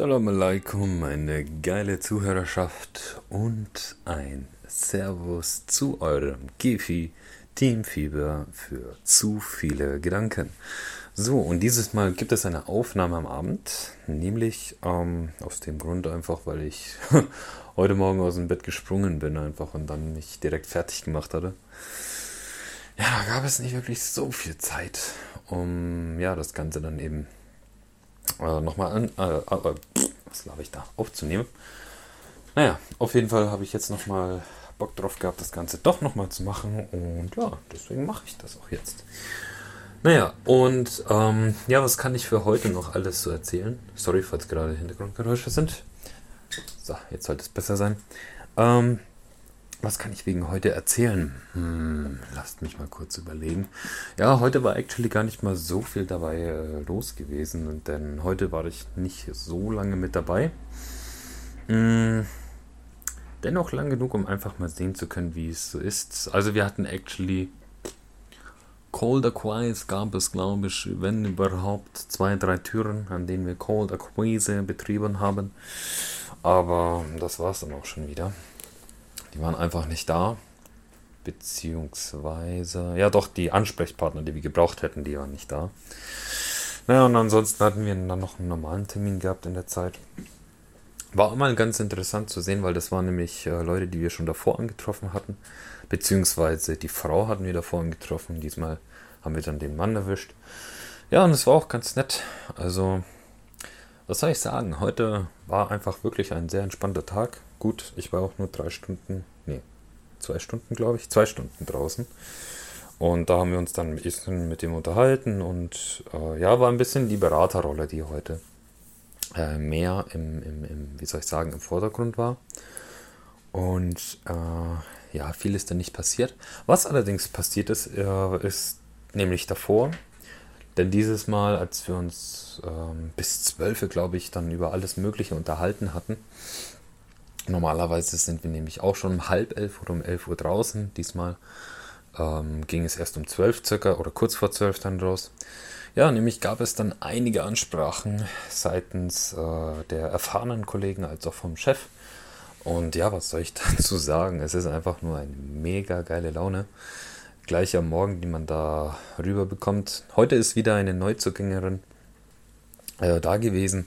Salam alaikum, meine geile Zuhörerschaft und ein Servus zu eurem Gifi Teamfieber für zu viele Gedanken. So, und dieses Mal gibt es eine Aufnahme am Abend, nämlich ähm, aus dem Grund einfach, weil ich heute Morgen aus dem Bett gesprungen bin einfach und dann mich direkt fertig gemacht hatte. Ja, da gab es nicht wirklich so viel Zeit, um ja das Ganze dann eben äh, nochmal an, äh, äh, was glaube ich da, aufzunehmen. Naja, auf jeden Fall habe ich jetzt nochmal Bock drauf gehabt, das Ganze doch nochmal zu machen und ja, deswegen mache ich das auch jetzt. Naja, und ähm, ja, was kann ich für heute noch alles so erzählen? Sorry, falls gerade Hintergrundgeräusche sind. So, jetzt sollte es besser sein. Ähm, was kann ich wegen heute erzählen? Hm, lasst mich mal kurz überlegen. Ja, heute war actually gar nicht mal so viel dabei äh, los gewesen, denn heute war ich nicht so lange mit dabei. Hm, dennoch lang genug, um einfach mal sehen zu können, wie es so ist. Also wir hatten actually Cold Acquise gab es, glaube ich, wenn überhaupt zwei, drei Türen, an denen wir Cold Acquise betrieben haben. Aber das war es dann auch schon wieder. Die waren einfach nicht da. Beziehungsweise, ja doch, die Ansprechpartner, die wir gebraucht hätten, die waren nicht da. Naja, und ansonsten hatten wir dann noch einen normalen Termin gehabt in der Zeit. War auch mal ganz interessant zu sehen, weil das waren nämlich äh, Leute, die wir schon davor angetroffen hatten. Beziehungsweise die Frau hatten wir davor angetroffen. Diesmal haben wir dann den Mann erwischt. Ja, und es war auch ganz nett. Also, was soll ich sagen? Heute war einfach wirklich ein sehr entspannter Tag. Gut, ich war auch nur drei Stunden, nee, zwei Stunden, glaube ich, zwei Stunden draußen. Und da haben wir uns dann ein bisschen mit dem unterhalten und äh, ja, war ein bisschen die Beraterrolle, die heute äh, mehr im, im, im, wie soll ich sagen, im Vordergrund war. Und äh, ja, viel ist dann nicht passiert. Was allerdings passiert ist, äh, ist nämlich davor, denn dieses Mal, als wir uns ähm, bis 12, glaube ich, dann über alles Mögliche unterhalten hatten, Normalerweise sind wir nämlich auch schon um halb elf oder um elf Uhr draußen. Diesmal ähm, ging es erst um zwölf circa oder kurz vor zwölf dann raus. Ja, nämlich gab es dann einige Ansprachen seitens äh, der erfahrenen Kollegen als auch vom Chef. Und ja, was soll ich dazu sagen? Es ist einfach nur eine mega geile Laune. Gleich am Morgen, die man da rüber bekommt. Heute ist wieder eine Neuzugängerin äh, da gewesen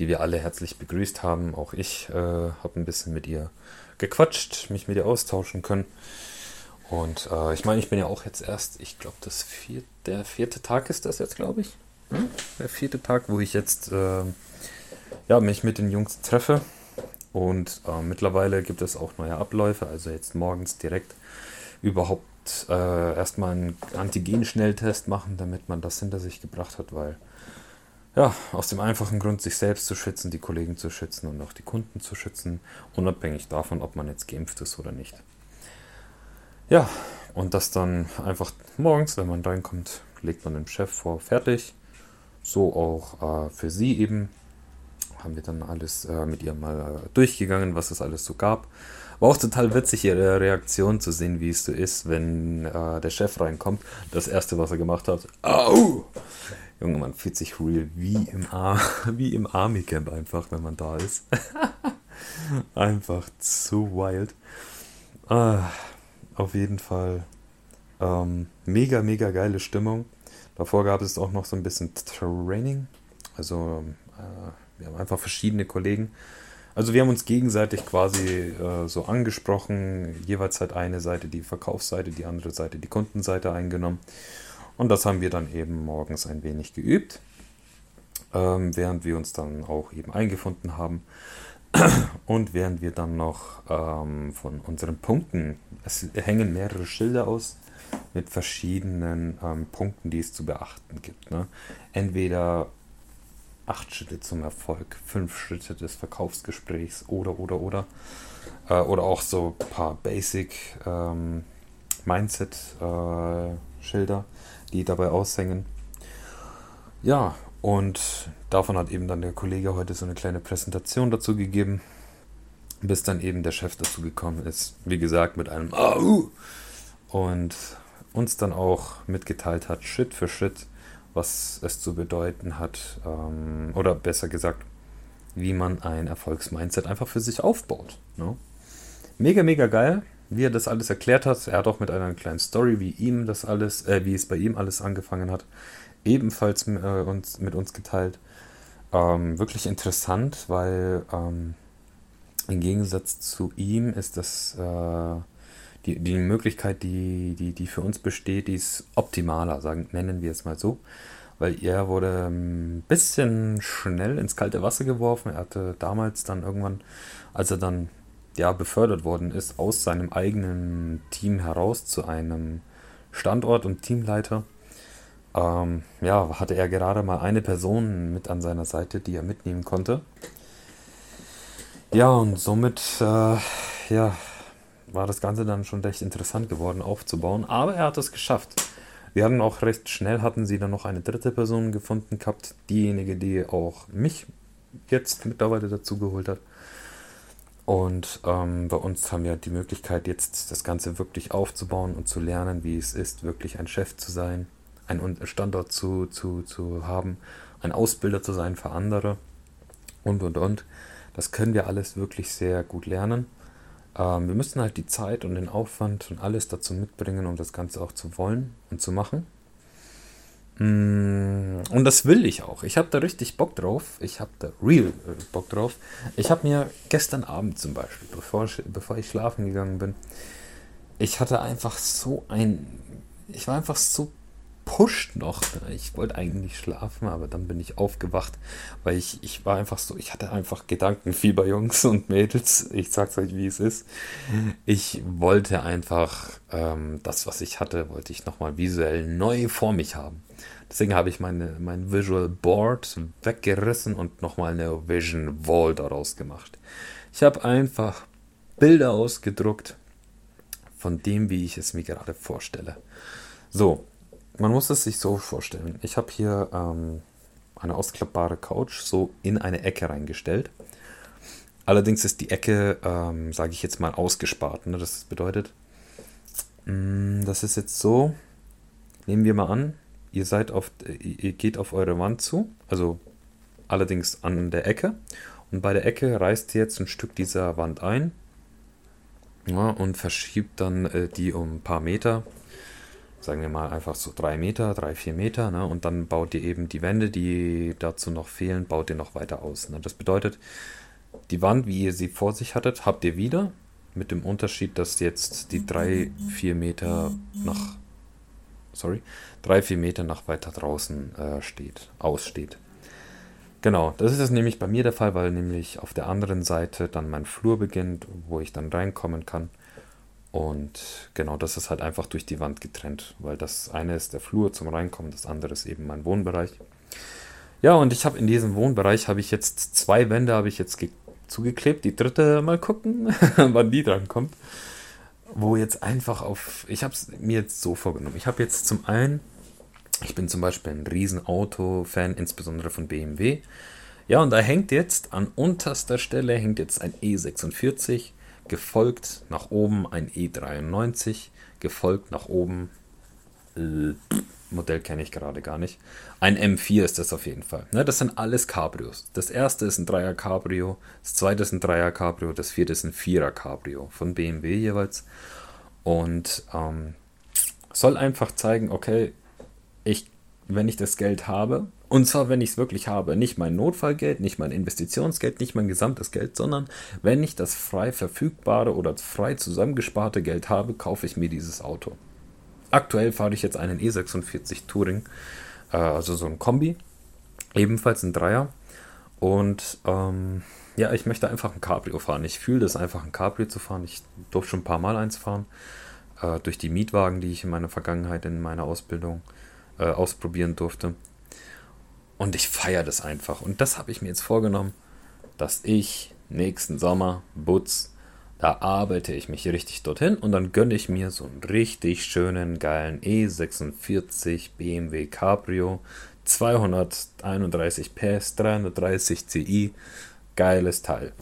die wir alle herzlich begrüßt haben. Auch ich äh, habe ein bisschen mit ihr gequatscht, mich mit ihr austauschen können. Und äh, ich meine, ich bin ja auch jetzt erst, ich glaube, das vier, der vierte Tag ist das jetzt, glaube ich. Hm? Der vierte Tag, wo ich jetzt äh, ja, mich mit den Jungs treffe. Und äh, mittlerweile gibt es auch neue Abläufe, also jetzt morgens direkt überhaupt äh, erstmal einen Antigen-Schnelltest machen, damit man das hinter sich gebracht hat, weil ja, aus dem einfachen Grund, sich selbst zu schützen, die Kollegen zu schützen und auch die Kunden zu schützen, unabhängig davon, ob man jetzt geimpft ist oder nicht. Ja, und das dann einfach morgens, wenn man reinkommt, legt man dem Chef vor, fertig. So auch äh, für sie eben. Haben wir dann alles äh, mit ihr mal äh, durchgegangen, was es alles so gab. War auch total witzig, ihre Reaktion zu sehen, wie es so ist, wenn äh, der Chef reinkommt. Das erste, was er gemacht hat, au! Junge, man fühlt sich real wie im, Ar wie im Army Camp einfach, wenn man da ist. einfach zu wild. Ah, auf jeden Fall ähm, mega, mega geile Stimmung. Davor gab es auch noch so ein bisschen Training. Also äh, wir haben einfach verschiedene Kollegen. Also wir haben uns gegenseitig quasi äh, so angesprochen. Jeweils hat eine Seite die Verkaufsseite, die andere Seite die Kundenseite eingenommen. Und das haben wir dann eben morgens ein wenig geübt, ähm, während wir uns dann auch eben eingefunden haben. Und während wir dann noch ähm, von unseren Punkten, es hängen mehrere Schilder aus mit verschiedenen ähm, Punkten, die es zu beachten gibt. Ne? Entweder acht Schritte zum Erfolg, fünf Schritte des Verkaufsgesprächs oder, oder, oder. Äh, oder auch so ein paar Basic ähm, Mindset-Schilder. Äh, die dabei aushängen. Ja, und davon hat eben dann der Kollege heute so eine kleine Präsentation dazu gegeben, bis dann eben der Chef dazu gekommen ist, wie gesagt, mit einem Au! und uns dann auch mitgeteilt hat, Schritt für Schritt, was es zu bedeuten hat, ähm, oder besser gesagt, wie man ein Erfolgsmindset einfach für sich aufbaut. Ne? Mega, mega geil, wie er das alles erklärt hat. Er hat auch mit einer kleinen Story, wie ihm das alles, äh, wie es bei ihm alles angefangen hat, ebenfalls äh, uns, mit uns geteilt. Ähm, wirklich interessant, weil ähm, im Gegensatz zu ihm ist das äh, die, die Möglichkeit, die, die, die für uns besteht, die ist optimaler, sagen, nennen wir es mal so. Weil er wurde ein bisschen schnell ins kalte Wasser geworfen. Er hatte damals dann irgendwann, als er dann ja, befördert worden ist, aus seinem eigenen Team heraus zu einem Standort- und Teamleiter, ähm, ja, hatte er gerade mal eine Person mit an seiner Seite, die er mitnehmen konnte. Ja, und somit, äh, ja, war das Ganze dann schon recht interessant geworden aufzubauen, aber er hat es geschafft. Wir hatten auch recht schnell, hatten sie dann noch eine dritte Person gefunden gehabt, diejenige, die auch mich jetzt mittlerweile dazu geholt hat. Und ähm, bei uns haben wir die Möglichkeit, jetzt das Ganze wirklich aufzubauen und zu lernen, wie es ist, wirklich ein Chef zu sein, einen Standort zu, zu, zu haben, ein Ausbilder zu sein für andere und, und, und. Das können wir alles wirklich sehr gut lernen. Ähm, wir müssen halt die Zeit und den Aufwand und alles dazu mitbringen, um das Ganze auch zu wollen und zu machen. Mm, und das will ich auch. Ich habe da richtig Bock drauf. Ich habe da real äh, Bock drauf. Ich habe mir gestern Abend zum Beispiel, bevor bevor ich schlafen gegangen bin, ich hatte einfach so ein. Ich war einfach so gepusht noch. Ich wollte eigentlich schlafen, aber dann bin ich aufgewacht, weil ich, ich war einfach so, ich hatte einfach Gedankenfieber, Jungs und Mädels. Ich sag's euch, wie es ist. Ich wollte einfach ähm, das, was ich hatte, wollte ich nochmal visuell neu vor mich haben. Deswegen habe ich meine, mein Visual Board weggerissen und nochmal eine Vision Wall daraus gemacht. Ich habe einfach Bilder ausgedruckt von dem, wie ich es mir gerade vorstelle. So, man muss es sich so vorstellen. Ich habe hier ähm, eine ausklappbare Couch so in eine Ecke reingestellt. Allerdings ist die Ecke, ähm, sage ich jetzt mal, ausgespart. Ne? Das bedeutet, mh, mm, das ist jetzt so, nehmen wir mal an, ihr seid auf, ihr geht auf eure Wand zu, also allerdings an der Ecke. Und bei der Ecke reißt ihr jetzt ein Stück dieser Wand ein ja, und verschiebt dann äh, die um ein paar Meter, sagen wir mal einfach so drei Meter, drei, vier Meter, ne? und dann baut ihr eben die Wände, die dazu noch fehlen, baut ihr noch weiter aus. Ne? Das bedeutet, die Wand, wie ihr sie vor sich hattet, habt ihr wieder, mit dem Unterschied, dass jetzt die drei, vier Meter nach, sorry, drei, vier Meter nach weiter draußen äh, steht, aussteht. Genau, das ist nämlich bei mir der Fall, weil nämlich auf der anderen Seite dann mein Flur beginnt, wo ich dann reinkommen kann. Und genau, das ist halt einfach durch die Wand getrennt, weil das eine ist der Flur zum Reinkommen, das andere ist eben mein Wohnbereich. Ja, und ich habe in diesem Wohnbereich habe ich jetzt zwei Wände habe ich jetzt zugeklebt, die dritte mal gucken, wann die dran kommt. Wo jetzt einfach auf, ich habe es mir jetzt so vorgenommen. Ich habe jetzt zum einen, ich bin zum Beispiel ein Riesenauto-Fan, insbesondere von BMW. Ja, und da hängt jetzt an unterster Stelle hängt jetzt ein E46 gefolgt nach oben ein E93, gefolgt nach oben, äh, Modell kenne ich gerade gar nicht. Ein M4 ist das auf jeden Fall. Ne, das sind alles Cabrios. Das erste ist ein Dreier Cabrio, das zweite ist ein Dreier Cabrio, das vierte ist ein Vierer Cabrio von BMW jeweils. Und ähm, soll einfach zeigen, okay, ich, wenn ich das Geld habe, und zwar, wenn ich es wirklich habe. Nicht mein Notfallgeld, nicht mein Investitionsgeld, nicht mein gesamtes Geld, sondern wenn ich das frei verfügbare oder frei zusammengesparte Geld habe, kaufe ich mir dieses Auto. Aktuell fahre ich jetzt einen E46 Touring, äh, also so ein Kombi, ebenfalls ein Dreier. Und ähm, ja, ich möchte einfach ein Cabrio fahren. Ich fühle das einfach, ein Cabrio zu fahren. Ich durfte schon ein paar Mal eins fahren. Äh, durch die Mietwagen, die ich in meiner Vergangenheit in meiner Ausbildung ausprobieren durfte. Und ich feiere das einfach. Und das habe ich mir jetzt vorgenommen, dass ich nächsten Sommer, Butz, da arbeite ich mich richtig dorthin und dann gönne ich mir so einen richtig schönen, geilen E46 BMW Cabrio, 231 PS, 330 Ci, geiles Teil.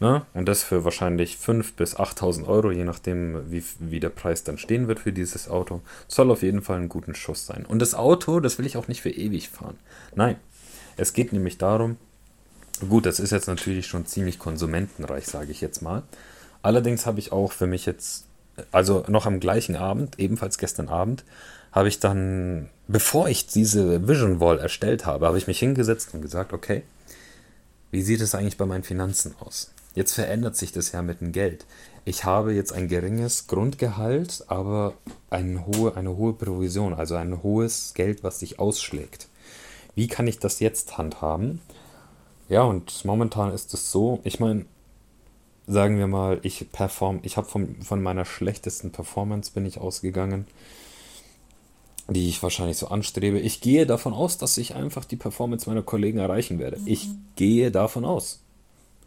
Ne? Und das für wahrscheinlich 5.000 bis 8.000 Euro, je nachdem, wie, wie der Preis dann stehen wird für dieses Auto. Soll auf jeden Fall ein guter Schuss sein. Und das Auto, das will ich auch nicht für ewig fahren. Nein, es geht nämlich darum, Gut, das ist jetzt natürlich schon ziemlich konsumentenreich, sage ich jetzt mal. Allerdings habe ich auch für mich jetzt, also noch am gleichen Abend, ebenfalls gestern Abend, habe ich dann, bevor ich diese Vision Wall erstellt habe, habe ich mich hingesetzt und gesagt, okay, wie sieht es eigentlich bei meinen Finanzen aus? Jetzt verändert sich das ja mit dem Geld. Ich habe jetzt ein geringes Grundgehalt, aber eine hohe, eine hohe Provision, also ein hohes Geld, was sich ausschlägt. Wie kann ich das jetzt handhaben? Ja, und momentan ist es so, ich meine, sagen wir mal, ich perform, ich habe von, von meiner schlechtesten Performance bin ich ausgegangen, die ich wahrscheinlich so anstrebe. Ich gehe davon aus, dass ich einfach die Performance meiner Kollegen erreichen werde. Ich gehe davon aus.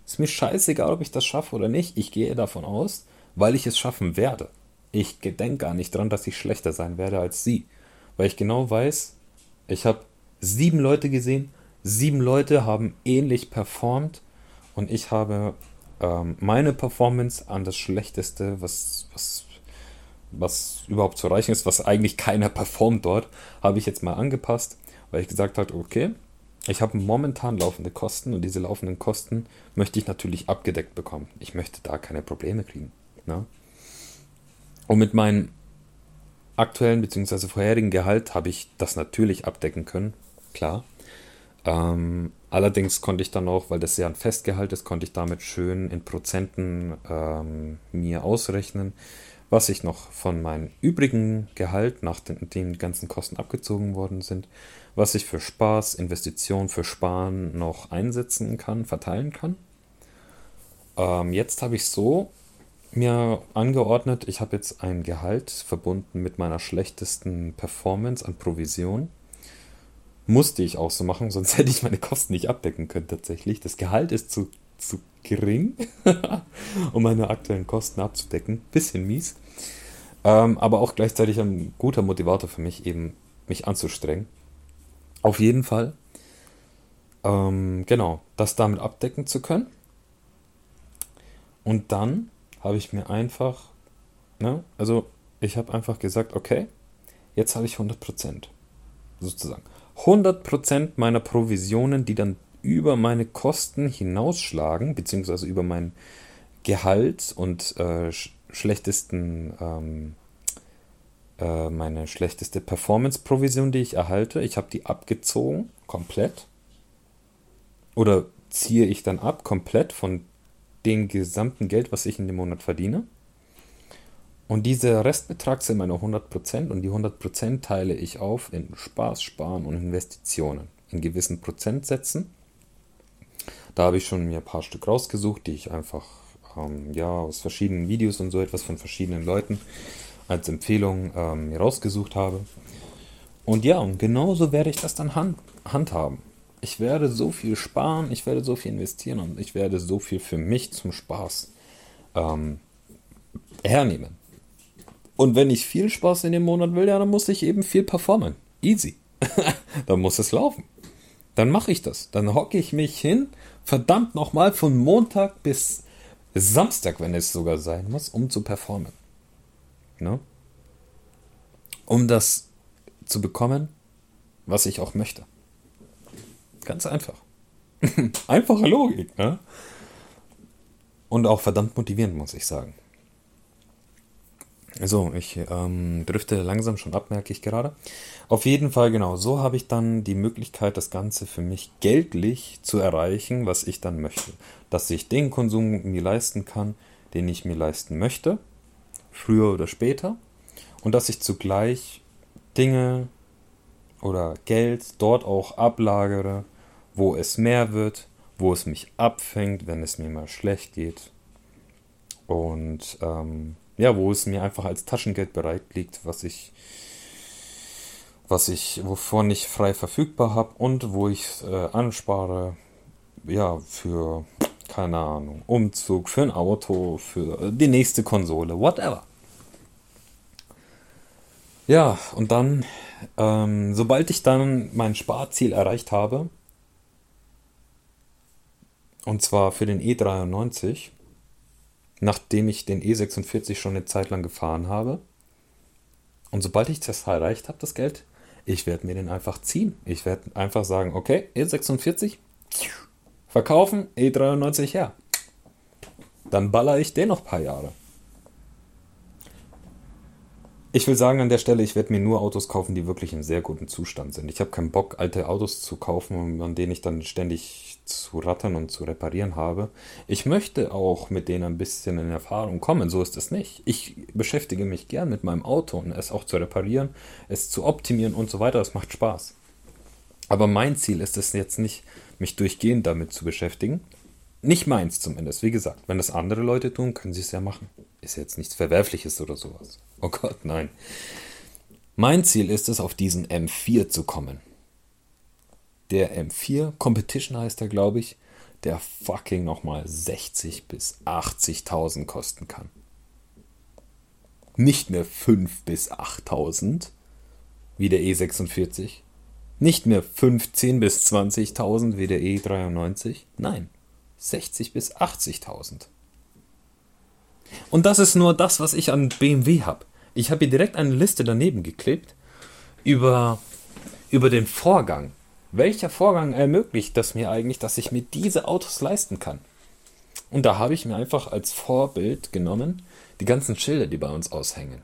Ist mir scheißegal, ob ich das schaffe oder nicht. Ich gehe davon aus, weil ich es schaffen werde. Ich gedenke gar nicht dran, dass ich schlechter sein werde als sie. Weil ich genau weiß, ich habe sieben Leute gesehen, sieben Leute haben ähnlich performt und ich habe ähm, meine Performance an das Schlechteste, was, was, was überhaupt zu erreichen ist, was eigentlich keiner performt dort, habe ich jetzt mal angepasst, weil ich gesagt habe, okay, ich habe momentan laufende Kosten und diese laufenden Kosten möchte ich natürlich abgedeckt bekommen. Ich möchte da keine Probleme kriegen. Ne? Und mit meinem aktuellen bzw. vorherigen Gehalt habe ich das natürlich abdecken können, klar. Ähm, allerdings konnte ich dann auch, weil das ja ein Festgehalt ist, konnte ich damit schön in Prozenten ähm, mir ausrechnen, was ich noch von meinem übrigen Gehalt, nachdem den ganzen Kosten abgezogen worden sind, was ich für Spaß, Investition, für Sparen noch einsetzen kann, verteilen kann. Ähm, jetzt habe ich so mir angeordnet, ich habe jetzt ein Gehalt verbunden mit meiner schlechtesten Performance an Provision. Musste ich auch so machen, sonst hätte ich meine Kosten nicht abdecken können tatsächlich. Das Gehalt ist zu, zu gering, um meine aktuellen Kosten abzudecken. Bisschen mies. Ähm, aber auch gleichzeitig ein guter Motivator für mich, eben mich anzustrengen. Auf jeden Fall. Ähm, genau, das damit abdecken zu können. Und dann habe ich mir einfach, ne, also ich habe einfach gesagt, okay, jetzt habe ich 100%. Sozusagen. 100% meiner Provisionen, die dann über meine Kosten hinausschlagen, beziehungsweise über mein Gehalt und äh, sch schlechtesten ähm, äh, meine schlechteste Performance-Provision, die ich erhalte. Ich habe die abgezogen, komplett. Oder ziehe ich dann ab, komplett von dem gesamten Geld, was ich in dem Monat verdiene. Und dieser Restbetrag sind meine 100% und die 100% teile ich auf in Spaß, Sparen und Investitionen in gewissen Prozentsätzen. Da habe ich schon mir ein paar Stück rausgesucht, die ich einfach ähm, ja, aus verschiedenen Videos und so etwas von verschiedenen Leuten als Empfehlung ähm, rausgesucht habe. Und ja, und genauso werde ich das dann hand, handhaben. Ich werde so viel sparen, ich werde so viel investieren und ich werde so viel für mich zum Spaß ähm, hernehmen. Und wenn ich viel Spaß in dem Monat will, ja, dann muss ich eben viel performen. Easy. dann muss es laufen. Dann mache ich das. Dann hocke ich mich hin, verdammt nochmal von Montag bis Samstag, wenn es sogar sein muss, um zu performen. Ne? Um das zu bekommen, was ich auch möchte. Ganz einfach. Einfache Logik, ne? Und auch verdammt motivierend, muss ich sagen. So, ich ähm, drifte langsam schon ab, merke ich gerade. Auf jeden Fall, genau, so habe ich dann die Möglichkeit, das Ganze für mich geldlich zu erreichen, was ich dann möchte. Dass ich den Konsum mir leisten kann, den ich mir leisten möchte früher oder später. Und dass ich zugleich Dinge oder Geld dort auch ablagere, wo es mehr wird, wo es mich abfängt, wenn es mir mal schlecht geht. Und ähm, ja, wo es mir einfach als Taschengeld bereit liegt, was ich, was ich, wovon ich frei verfügbar habe und wo ich äh, anspare, ja, für keine Ahnung, Umzug, für ein Auto, für die nächste Konsole, whatever. Ja, und dann, ähm, sobald ich dann mein Sparziel erreicht habe, und zwar für den E93, nachdem ich den E46 schon eine Zeit lang gefahren habe, und sobald ich das erreicht habe, das Geld, ich werde mir den einfach ziehen. Ich werde einfach sagen, okay, E46, Verkaufen, E93 her. Dann baller ich den noch ein paar Jahre. Ich will sagen an der Stelle, ich werde mir nur Autos kaufen, die wirklich in sehr gutem Zustand sind. Ich habe keinen Bock, alte Autos zu kaufen, an denen ich dann ständig zu rattern und zu reparieren habe. Ich möchte auch mit denen ein bisschen in Erfahrung kommen, so ist es nicht. Ich beschäftige mich gern mit meinem Auto und es auch zu reparieren, es zu optimieren und so weiter. Das macht Spaß. Aber mein Ziel ist es jetzt nicht, mich durchgehend damit zu beschäftigen. Nicht meins zumindest. Wie gesagt, wenn das andere Leute tun, können sie es ja machen. Ist jetzt nichts Verwerfliches oder sowas. Oh Gott, nein. Mein Ziel ist es, auf diesen M4 zu kommen. Der M4, Competition heißt er, glaube ich, der fucking nochmal 60 bis 80.000 kosten kann. Nicht mehr 5 bis 8.000 wie der E46. Nicht mehr 15 bis 20.000 wie der E93. Nein, 60 bis 80.000. Und das ist nur das, was ich an BMW habe. Ich habe hier direkt eine Liste daneben geklebt über, über den Vorgang. Welcher Vorgang ermöglicht das mir eigentlich, dass ich mir diese Autos leisten kann? Und da habe ich mir einfach als Vorbild genommen die ganzen Schilder, die bei uns aushängen.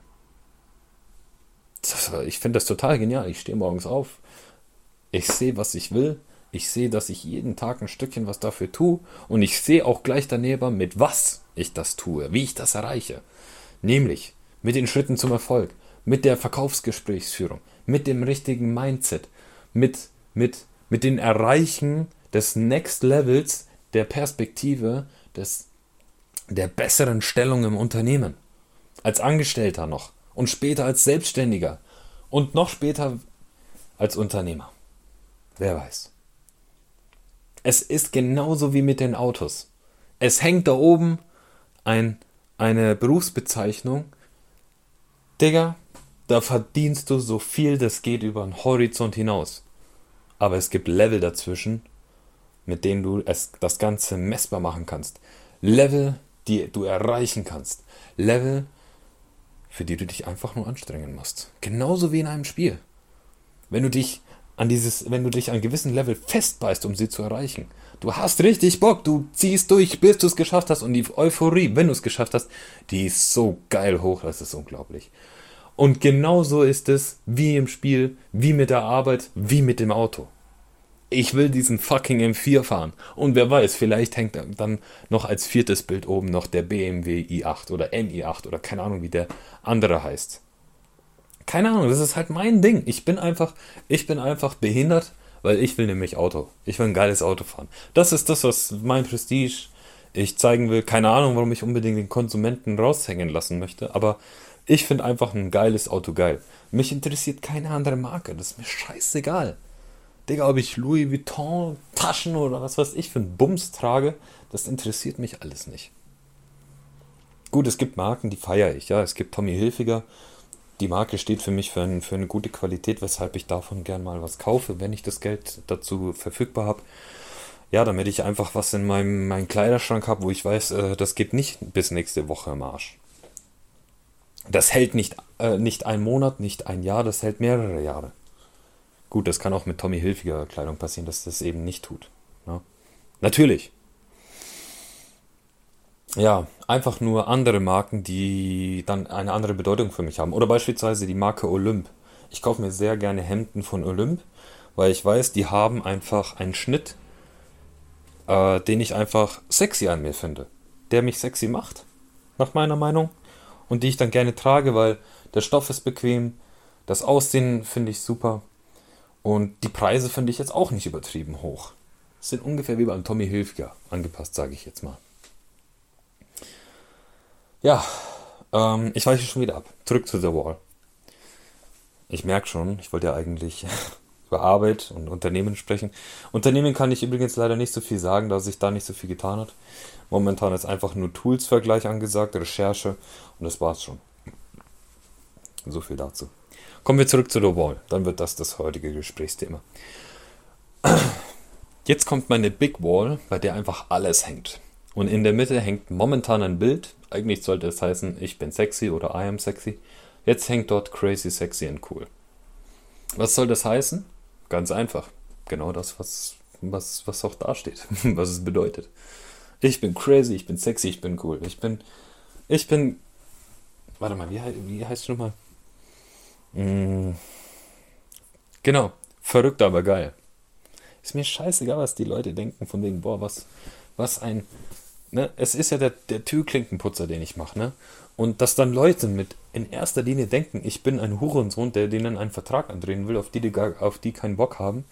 Ich finde das total genial. Ich stehe morgens auf, ich sehe, was ich will, ich sehe, dass ich jeden Tag ein Stückchen was dafür tue und ich sehe auch gleich daneben, mit was ich das tue, wie ich das erreiche. Nämlich mit den Schritten zum Erfolg, mit der Verkaufsgesprächsführung, mit dem richtigen Mindset, mit, mit, mit den Erreichen des Next Levels der Perspektive des, der besseren Stellung im Unternehmen. Als Angestellter noch und später als Selbstständiger und noch später als Unternehmer. Wer weiß. Es ist genauso wie mit den Autos. Es hängt da oben ein, eine Berufsbezeichnung. Digga, da verdienst du so viel, das geht über den Horizont hinaus. Aber es gibt Level dazwischen, mit denen du es, das Ganze messbar machen kannst. Level, die du erreichen kannst. Level, für die du dich einfach nur anstrengen musst. Genauso wie in einem Spiel. Wenn du dich an dieses, wenn du dich an gewissen Level festbeißt, um sie zu erreichen. Du hast richtig Bock, du ziehst durch, bis du es geschafft hast und die Euphorie, wenn du es geschafft hast, die ist so geil hoch, das ist unglaublich. Und genauso ist es wie im Spiel, wie mit der Arbeit, wie mit dem Auto. Ich will diesen fucking M4 fahren. Und wer weiß, vielleicht hängt dann noch als viertes Bild oben noch der BMW i8 oder MI8 oder keine Ahnung, wie der andere heißt keine Ahnung, das ist halt mein Ding. Ich bin einfach, ich bin einfach behindert, weil ich will nämlich Auto. Ich will ein geiles Auto fahren. Das ist das, was mein Prestige ich zeigen will. Keine Ahnung, warum ich unbedingt den Konsumenten raushängen lassen möchte, aber ich finde einfach ein geiles Auto geil. Mich interessiert keine andere Marke, das ist mir scheißegal. Digga, ob ich Louis Vuitton Taschen oder was weiß ich für einen Bums trage, das interessiert mich alles nicht. Gut, es gibt Marken, die feiere ich, ja. Es gibt Tommy Hilfiger, die Marke steht für mich für, ein, für eine gute Qualität, weshalb ich davon gern mal was kaufe, wenn ich das Geld dazu verfügbar habe. Ja, damit ich einfach was in meinem, meinem Kleiderschrank habe, wo ich weiß, äh, das geht nicht bis nächste Woche im Arsch. Das hält nicht, äh, nicht einen Monat, nicht ein Jahr, das hält mehrere Jahre. Gut, das kann auch mit Tommy Hilfiger Kleidung passieren, dass das eben nicht tut. Ja? Ne? Natürlich, ja, einfach nur andere Marken, die dann eine andere Bedeutung für mich haben. Oder beispielsweise die Marke Olymp. Ich kaufe mir sehr gerne Hemden von Olymp, weil ich weiß, die haben einfach einen Schnitt, äh, den ich einfach sexy an mir finde. Der mich sexy macht, nach meiner Meinung. Und die ich dann gerne trage, weil der Stoff ist bequem, das Aussehen finde ich super. Und die Preise finde ich jetzt auch nicht übertrieben hoch. Sind ungefähr wie beim Tommy Hilfiger angepasst, sage ich jetzt mal. Ja, ähm, ich weiche schon wieder ab. Zurück zu The Wall. Ich merke schon, ich wollte ja eigentlich über Arbeit und Unternehmen sprechen. Unternehmen kann ich übrigens leider nicht so viel sagen, da sich da nicht so viel getan hat. Momentan ist einfach nur Tools-Vergleich angesagt, Recherche und das war's schon. So viel dazu. Kommen wir zurück zu The Wall, dann wird das das heutige Gesprächsthema. Jetzt kommt meine Big Wall, bei der einfach alles hängt. Und in der Mitte hängt momentan ein Bild. Eigentlich sollte es heißen, ich bin sexy oder I am sexy. Jetzt hängt dort crazy, sexy and cool. Was soll das heißen? Ganz einfach. Genau das, was was, was auch da steht, was es bedeutet. Ich bin crazy, ich bin sexy, ich bin cool. Ich bin, ich bin, warte mal, wie, wie heißt du nochmal? Mm, genau, verrückt, aber geil. Ist mir scheißegal, was die Leute denken, von wegen, boah, was, was ein, ne, es ist ja der, der Türklinkenputzer, den ich mache, ne? Und dass dann Leute mit in erster Linie denken, ich bin ein Hurensohn, der denen einen Vertrag andrehen will, auf die, die auf die keinen Bock haben,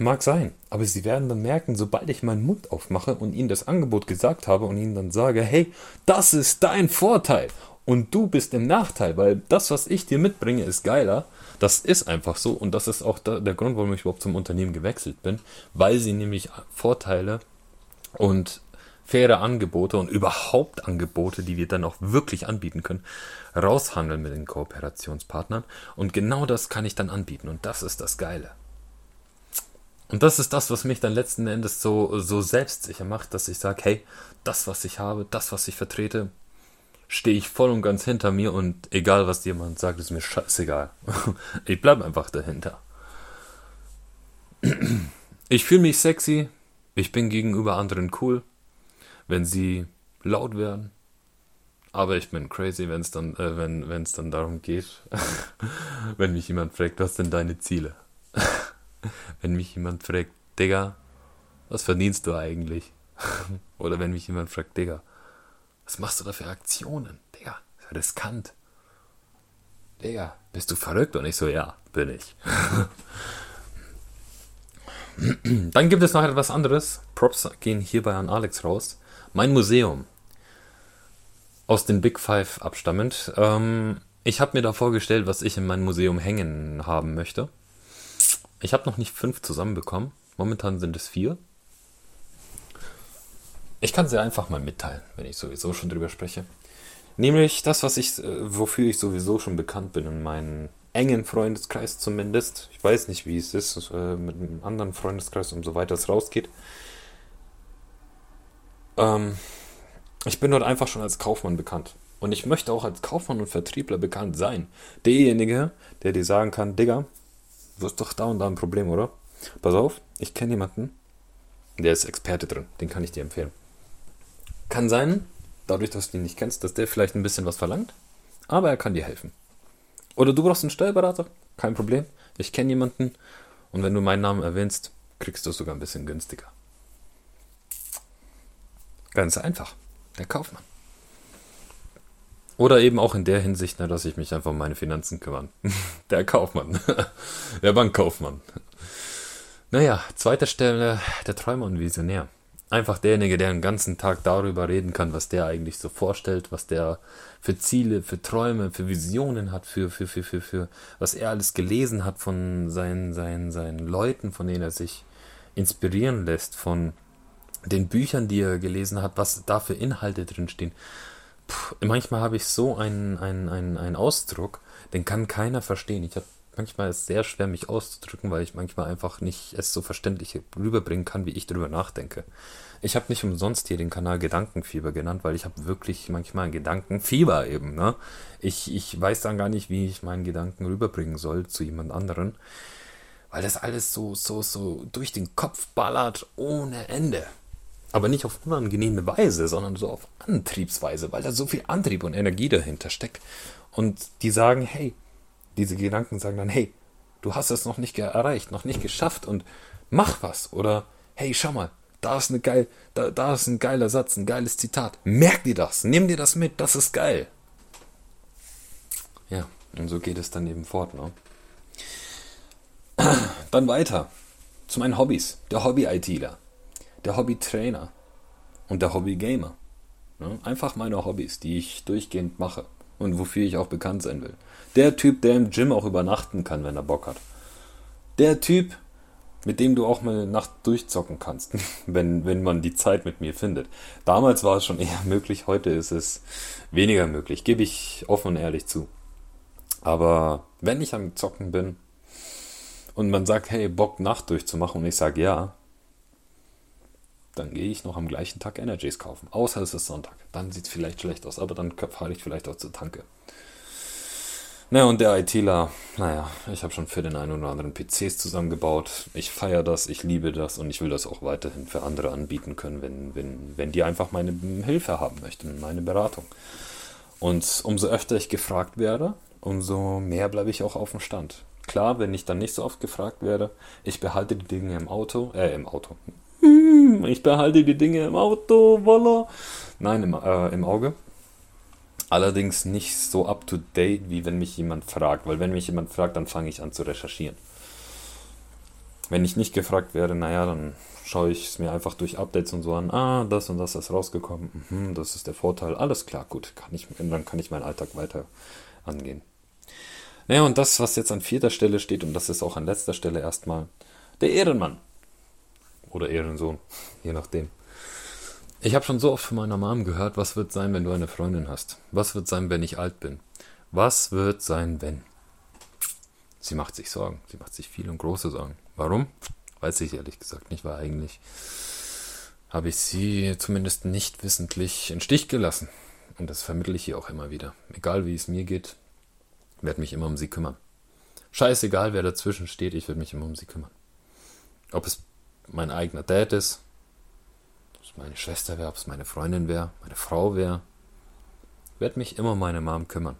mag sein. Aber sie werden dann merken, sobald ich meinen Mund aufmache und ihnen das Angebot gesagt habe und ihnen dann sage, hey, das ist dein Vorteil und du bist im Nachteil, weil das, was ich dir mitbringe, ist geiler. Das ist einfach so und das ist auch der Grund, warum ich überhaupt zum Unternehmen gewechselt bin, weil sie nämlich Vorteile und faire Angebote und überhaupt Angebote, die wir dann auch wirklich anbieten können, raushandeln mit den Kooperationspartnern. Und genau das kann ich dann anbieten. Und das ist das Geile. Und das ist das, was mich dann letzten Endes so, so selbstsicher macht, dass ich sage, hey, das, was ich habe, das, was ich vertrete, stehe ich voll und ganz hinter mir und egal, was jemand sagt, ist mir scheißegal. ich bleibe einfach dahinter. Ich fühle mich sexy, ich bin gegenüber anderen cool, wenn sie laut werden. Aber ich bin crazy, wenn's dann, äh, wenn es dann darum geht, wenn mich jemand fragt, was sind deine Ziele? wenn mich jemand fragt, Digga, was verdienst du eigentlich? Oder wenn mich jemand fragt, Digga, was machst du da für Aktionen? Digga, ist ja riskant. Digga, bist du verrückt? Und ich so, ja, bin ich. Dann gibt es noch etwas anderes. Props gehen hierbei an Alex raus. Mein Museum. Aus den Big Five abstammend. Ähm, ich habe mir da vorgestellt, was ich in meinem Museum hängen haben möchte. Ich habe noch nicht fünf zusammenbekommen. Momentan sind es vier. Ich kann sie einfach mal mitteilen, wenn ich sowieso schon drüber spreche. Nämlich das, was ich, äh, wofür ich sowieso schon bekannt bin in meinem engen Freundeskreis zumindest. Ich weiß nicht, wie es ist äh, mit einem anderen Freundeskreis und so weiter es rausgeht. Ähm, ich bin dort einfach schon als Kaufmann bekannt. Und ich möchte auch als Kaufmann und Vertriebler bekannt sein. Derjenige, der dir sagen kann, Digga, du hast doch da und da ein Problem, oder? Pass auf, ich kenne jemanden, der ist Experte drin. Den kann ich dir empfehlen. Kann sein, dadurch, dass du ihn nicht kennst, dass der vielleicht ein bisschen was verlangt, aber er kann dir helfen. Oder du brauchst einen Steuerberater, kein Problem. Ich kenne jemanden und wenn du meinen Namen erwähnst, kriegst du es sogar ein bisschen günstiger. Ganz einfach. Der Kaufmann. Oder eben auch in der Hinsicht, dass ich mich einfach um meine Finanzen kümmern. Der Kaufmann. Der Bankkaufmann. Naja, zweite Stelle, der Träumer und Visionär. Einfach derjenige, der den ganzen Tag darüber reden kann, was der eigentlich so vorstellt, was der für Ziele, für Träume, für Visionen hat, für, für, für, für, für was er alles gelesen hat von seinen, seinen, seinen Leuten, von denen er sich inspirieren lässt, von den Büchern, die er gelesen hat, was da für Inhalte drinstehen. Puh, manchmal habe ich so einen, einen, einen, einen Ausdruck, den kann keiner verstehen. Ich habe manchmal ist es sehr schwer, mich auszudrücken, weil ich manchmal einfach nicht es so verständlich rüberbringen kann, wie ich darüber nachdenke. Ich habe nicht umsonst hier den Kanal Gedankenfieber genannt, weil ich habe wirklich manchmal ein Gedankenfieber eben. Ne? Ich, ich weiß dann gar nicht, wie ich meinen Gedanken rüberbringen soll zu jemand anderen, weil das alles so, so, so durch den Kopf ballert ohne Ende. Aber nicht auf unangenehme Weise, sondern so auf Antriebsweise, weil da so viel Antrieb und Energie dahinter steckt. Und die sagen, hey, diese Gedanken sagen dann, hey, du hast es noch nicht erreicht, noch nicht geschafft und mach was. Oder hey, schau mal, da ist, eine geil, da, da ist ein geiler Satz, ein geiles Zitat. Merk dir das, nimm dir das mit, das ist geil. Ja, und so geht es dann eben fort. Ne? Dann weiter zu meinen Hobbys. Der Hobby-ITler der Hobby-Trainer und der Hobby-Gamer. Ne? Einfach meine Hobbys, die ich durchgehend mache und wofür ich auch bekannt sein will. Der Typ, der im Gym auch übernachten kann, wenn er Bock hat. Der Typ, mit dem du auch mal Nacht durchzocken kannst, wenn, wenn man die Zeit mit mir findet. Damals war es schon eher möglich, heute ist es weniger möglich, gebe ich offen und ehrlich zu. Aber wenn ich am Zocken bin und man sagt, hey, Bock Nacht durchzumachen und ich sage ja, dann gehe ich noch am gleichen Tag Energies kaufen. Außer es ist Sonntag. Dann sieht es vielleicht schlecht aus, aber dann fahre ich vielleicht auch zur Tanke. Naja, und der ITler, naja, ich habe schon für den einen oder anderen PCs zusammengebaut. Ich feiere das, ich liebe das und ich will das auch weiterhin für andere anbieten können, wenn, wenn, wenn die einfach meine Hilfe haben möchten, meine Beratung. Und umso öfter ich gefragt werde, umso mehr bleibe ich auch auf dem Stand. Klar, wenn ich dann nicht so oft gefragt werde, ich behalte die Dinge im Auto, äh, im Auto. Ich behalte die Dinge im Auto, voila. Nein, im, äh, im Auge. Allerdings nicht so up to date, wie wenn mich jemand fragt, weil wenn mich jemand fragt, dann fange ich an zu recherchieren. Wenn ich nicht gefragt werde, naja, dann schaue ich es mir einfach durch Updates und so an. Ah, das und das ist rausgekommen. Mhm, das ist der Vorteil. Alles klar, gut. Kann ich, dann kann ich meinen Alltag weiter angehen. Naja, und das, was jetzt an vierter Stelle steht, und das ist auch an letzter Stelle erstmal der Ehrenmann. Oder Ehrensohn, je nachdem. Ich habe schon so oft von meiner Mom gehört, was wird sein, wenn du eine Freundin hast? Was wird sein, wenn ich alt bin? Was wird sein, wenn? Sie macht sich Sorgen. Sie macht sich viel und große Sorgen. Warum? Weiß ich ehrlich gesagt nicht, weil eigentlich habe ich sie zumindest nicht wissentlich in Stich gelassen. Und das vermittle ich ihr auch immer wieder. Egal wie es mir geht, werde mich immer um sie kümmern. Scheißegal, wer dazwischen steht, ich werde mich immer um sie kümmern. Ob es mein eigener Dad ist, meine Schwester wäre, ob es meine Freundin wäre, meine Frau wäre, werde mich immer um meine Mom kümmern.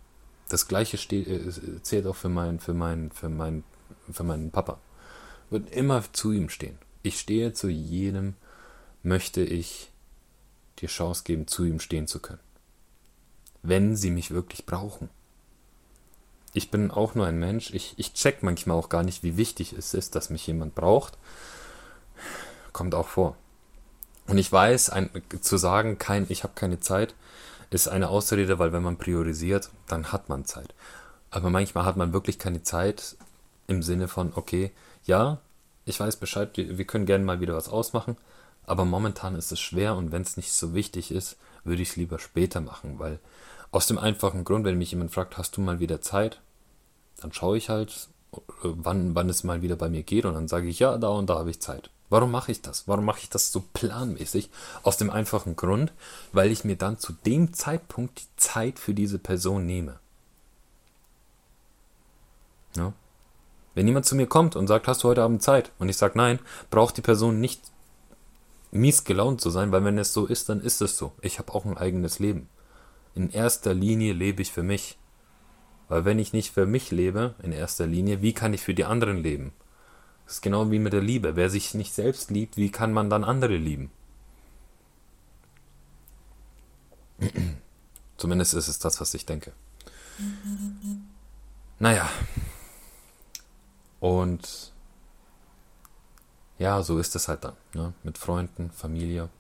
Das gleiche steht, äh, zählt auch für meinen, für meinen, für meinen, für meinen Papa. Wird immer zu ihm stehen. Ich stehe zu jedem, möchte ich die Chance geben, zu ihm stehen zu können. Wenn sie mich wirklich brauchen. Ich bin auch nur ein Mensch. Ich, ich check manchmal auch gar nicht, wie wichtig es ist, dass mich jemand braucht. Kommt auch vor. Und ich weiß, ein, zu sagen, kein, ich habe keine Zeit, ist eine Ausrede, weil wenn man priorisiert, dann hat man Zeit. Aber manchmal hat man wirklich keine Zeit im Sinne von, okay, ja, ich weiß Bescheid, wir können gerne mal wieder was ausmachen, aber momentan ist es schwer und wenn es nicht so wichtig ist, würde ich es lieber später machen, weil aus dem einfachen Grund, wenn mich jemand fragt, hast du mal wieder Zeit, dann schaue ich halt, äh, wann, wann es mal wieder bei mir geht und dann sage ich, ja, da und da habe ich Zeit. Warum mache ich das? Warum mache ich das so planmäßig? Aus dem einfachen Grund, weil ich mir dann zu dem Zeitpunkt die Zeit für diese Person nehme. Ja? Wenn jemand zu mir kommt und sagt, hast du heute Abend Zeit? Und ich sage nein, braucht die Person nicht mies gelaunt zu sein, weil wenn es so ist, dann ist es so. Ich habe auch ein eigenes Leben. In erster Linie lebe ich für mich. Weil wenn ich nicht für mich lebe, in erster Linie, wie kann ich für die anderen leben? Das ist genau wie mit der Liebe. Wer sich nicht selbst liebt, wie kann man dann andere lieben? Zumindest ist es das, was ich denke. Naja. Und ja, so ist es halt dann. Ne? Mit Freunden, Familie.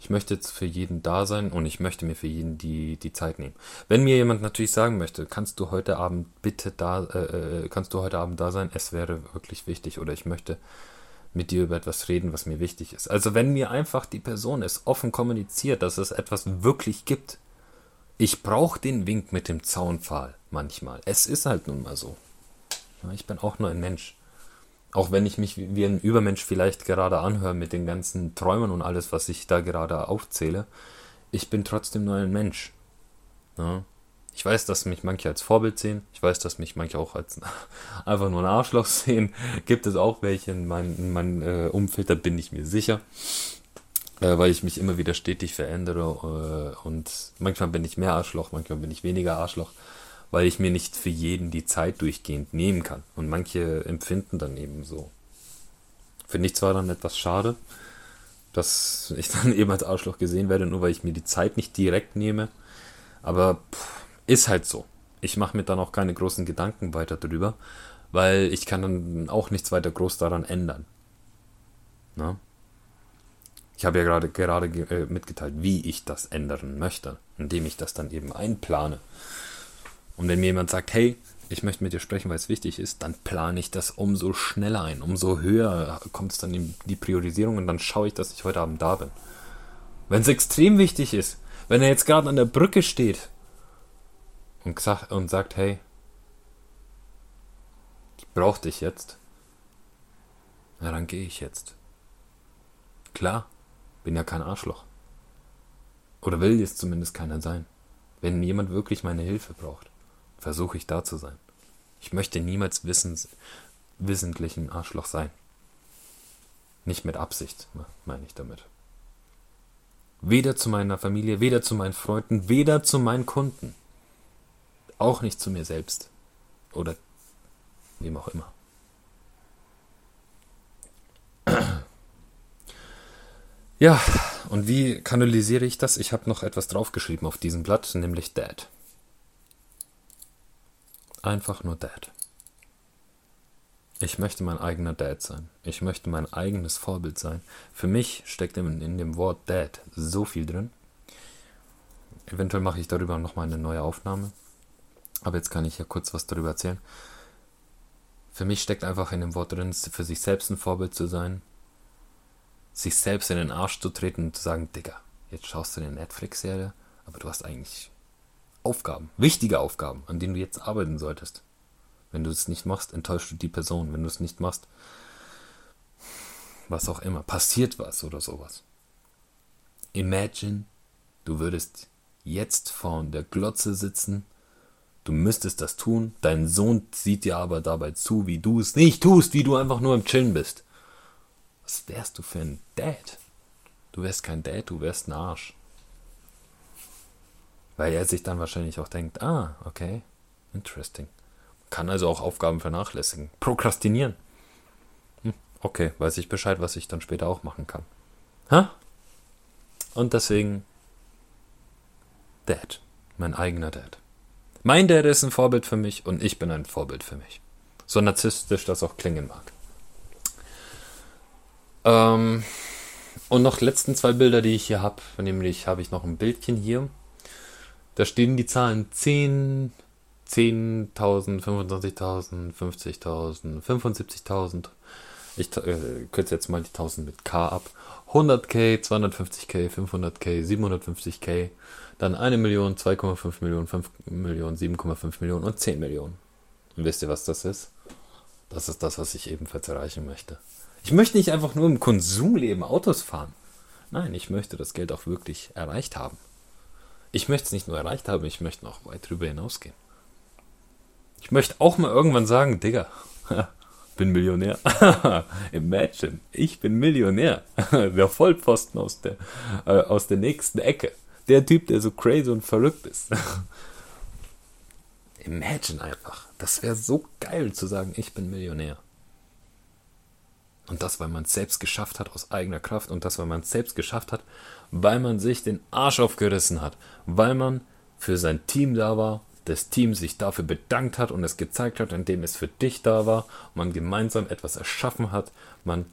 Ich möchte jetzt für jeden da sein und ich möchte mir für jeden die, die Zeit nehmen. Wenn mir jemand natürlich sagen möchte, kannst du heute Abend bitte da, äh, äh, kannst du heute Abend da sein, es wäre wirklich wichtig oder ich möchte mit dir über etwas reden, was mir wichtig ist. Also wenn mir einfach die Person es offen kommuniziert, dass es etwas wirklich gibt. Ich brauche den Wink mit dem Zaunpfahl manchmal. Es ist halt nun mal so. Ich bin auch nur ein Mensch. Auch wenn ich mich wie ein Übermensch vielleicht gerade anhöre mit den ganzen Träumen und alles, was ich da gerade aufzähle, ich bin trotzdem nur ein Mensch. Ja? Ich weiß, dass mich manche als Vorbild sehen. Ich weiß, dass mich manche auch als einfach nur ein Arschloch sehen. Gibt es auch welche in meinem mein, äh, Umfeld, da bin ich mir sicher. Äh, weil ich mich immer wieder stetig verändere. Äh, und manchmal bin ich mehr Arschloch, manchmal bin ich weniger Arschloch weil ich mir nicht für jeden die Zeit durchgehend nehmen kann. Und manche empfinden dann eben so. Finde ich zwar dann etwas schade, dass ich dann eben als Arschloch gesehen werde, nur weil ich mir die Zeit nicht direkt nehme. Aber pff, ist halt so. Ich mache mir dann auch keine großen Gedanken weiter drüber, weil ich kann dann auch nichts weiter groß daran ändern. Na? Ich habe ja gerade gerade äh, mitgeteilt, wie ich das ändern möchte, indem ich das dann eben einplane. Und wenn mir jemand sagt, hey, ich möchte mit dir sprechen, weil es wichtig ist, dann plane ich das umso schneller ein, umso höher kommt es dann in die Priorisierung und dann schaue ich, dass ich heute Abend da bin. Wenn es extrem wichtig ist, wenn er jetzt gerade an der Brücke steht und, und sagt, hey, ich brauche dich jetzt, na dann gehe ich jetzt. Klar, bin ja kein Arschloch. Oder will jetzt zumindest keiner sein. Wenn jemand wirklich meine Hilfe braucht versuche ich da zu sein. Ich möchte niemals wissens, wissentlich ein Arschloch sein. Nicht mit Absicht, meine ich damit. Weder zu meiner Familie, weder zu meinen Freunden, weder zu meinen Kunden. Auch nicht zu mir selbst. Oder wem auch immer. Ja, und wie kanalisiere ich das? Ich habe noch etwas draufgeschrieben auf diesem Blatt, nämlich Dad. Einfach nur Dad. Ich möchte mein eigener Dad sein. Ich möchte mein eigenes Vorbild sein. Für mich steckt in, in dem Wort Dad so viel drin. Eventuell mache ich darüber nochmal eine neue Aufnahme. Aber jetzt kann ich ja kurz was darüber erzählen. Für mich steckt einfach in dem Wort drin, für sich selbst ein Vorbild zu sein, sich selbst in den Arsch zu treten und zu sagen, Digga, jetzt schaust du eine Netflix-Serie, aber du hast eigentlich Aufgaben, wichtige Aufgaben, an denen du jetzt arbeiten solltest. Wenn du es nicht machst, enttäuschst du die Person. Wenn du es nicht machst, was auch immer, passiert was oder sowas. Imagine, du würdest jetzt vor der Glotze sitzen, du müsstest das tun, dein Sohn sieht dir aber dabei zu, wie du es nicht tust, wie du einfach nur im Chillen bist. Was wärst du für ein Dad? Du wärst kein Dad, du wärst ein Arsch. Weil er sich dann wahrscheinlich auch denkt, ah, okay, interesting. Kann also auch Aufgaben vernachlässigen. Prokrastinieren. Hm, okay, weiß ich Bescheid, was ich dann später auch machen kann. Ha? Und deswegen Dad. Mein eigener Dad. Mein Dad ist ein Vorbild für mich und ich bin ein Vorbild für mich. So narzisstisch das auch klingen mag. Ähm, und noch letzten zwei Bilder, die ich hier habe. Nämlich habe ich noch ein Bildchen hier. Da stehen die Zahlen 10, 10.000, 25.000, 50.000, 75.000. Ich äh, kürze jetzt mal die 1000 mit K ab. 100k, 250k, 500k, 750k, dann 1 Million, 2,5 Millionen, 5 Millionen, 7,5 Millionen und 10 Millionen. Und wisst ihr, was das ist? Das ist das, was ich ebenfalls erreichen möchte. Ich möchte nicht einfach nur im Konsumleben Autos fahren. Nein, ich möchte das Geld auch wirklich erreicht haben. Ich möchte es nicht nur erreicht haben, ich möchte noch weit drüber hinausgehen. Ich möchte auch mal irgendwann sagen, Digga, bin Millionär. Imagine, ich bin Millionär. der Vollpfosten aus der, äh, aus der nächsten Ecke. Der Typ, der so crazy und verrückt ist. Imagine einfach. Das wäre so geil zu sagen, ich bin Millionär. Und das, weil man es selbst geschafft hat aus eigener Kraft. Und das, weil man es selbst geschafft hat, weil man sich den Arsch aufgerissen hat. Weil man für sein Team da war, das Team sich dafür bedankt hat und es gezeigt hat, indem es für dich da war. Man gemeinsam etwas erschaffen hat. Man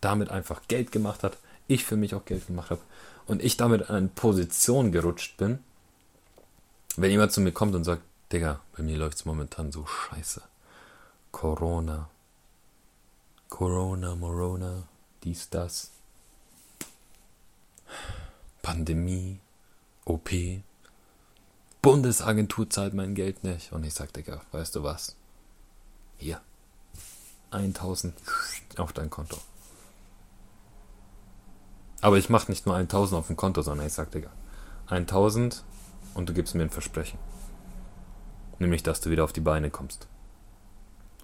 damit einfach Geld gemacht hat. Ich für mich auch Geld gemacht habe. Und ich damit in eine Position gerutscht bin. Wenn jemand zu mir kommt und sagt, Digga, bei mir läuft es momentan so scheiße. Corona, Corona, Morona, dies, das. Pandemie, OP. Bundesagentur zahlt mein Geld nicht. Und ich sag, Digga, weißt du was? Hier. 1000 auf dein Konto. Aber ich mach nicht nur 1000 auf dem Konto, sondern ich sag, Digga, 1000 und du gibst mir ein Versprechen. Nämlich, dass du wieder auf die Beine kommst.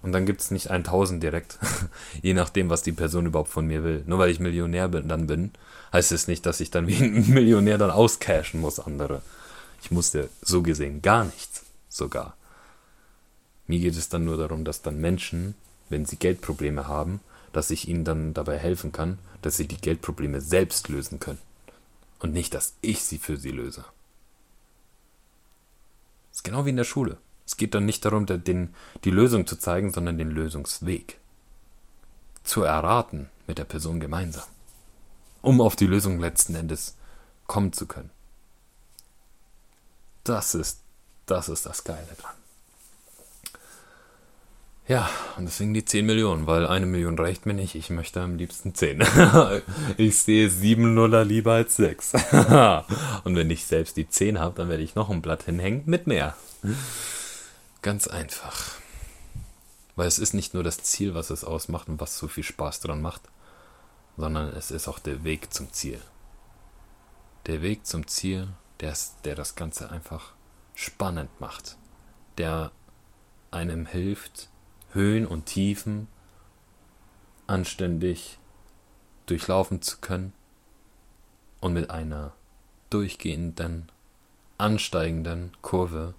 Und dann gibt es nicht 1000 direkt, je nachdem, was die Person überhaupt von mir will. Nur weil ich Millionär bin, dann bin, heißt es nicht, dass ich dann wie ein Millionär dann auscashen muss, andere. Ich musste so gesehen gar nichts, sogar. Mir geht es dann nur darum, dass dann Menschen, wenn sie Geldprobleme haben, dass ich ihnen dann dabei helfen kann, dass sie die Geldprobleme selbst lösen können. Und nicht, dass ich sie für sie löse. Das ist genau wie in der Schule. Es geht dann nicht darum, den, die Lösung zu zeigen, sondern den Lösungsweg. Zu erraten mit der Person gemeinsam. Um auf die Lösung letzten Endes kommen zu können. Das ist, das ist das Geile dran. Ja, und deswegen die 10 Millionen, weil eine Million reicht mir nicht. Ich möchte am liebsten 10. ich sehe 7 Nuller lieber als 6. und wenn ich selbst die 10 habe, dann werde ich noch ein Blatt hinhängen mit mehr. Ganz einfach. Weil es ist nicht nur das Ziel, was es ausmacht und was so viel Spaß dran macht, sondern es ist auch der Weg zum Ziel. Der Weg zum Ziel, der, der das Ganze einfach spannend macht. Der einem hilft, Höhen und Tiefen anständig durchlaufen zu können und mit einer durchgehenden, ansteigenden Kurve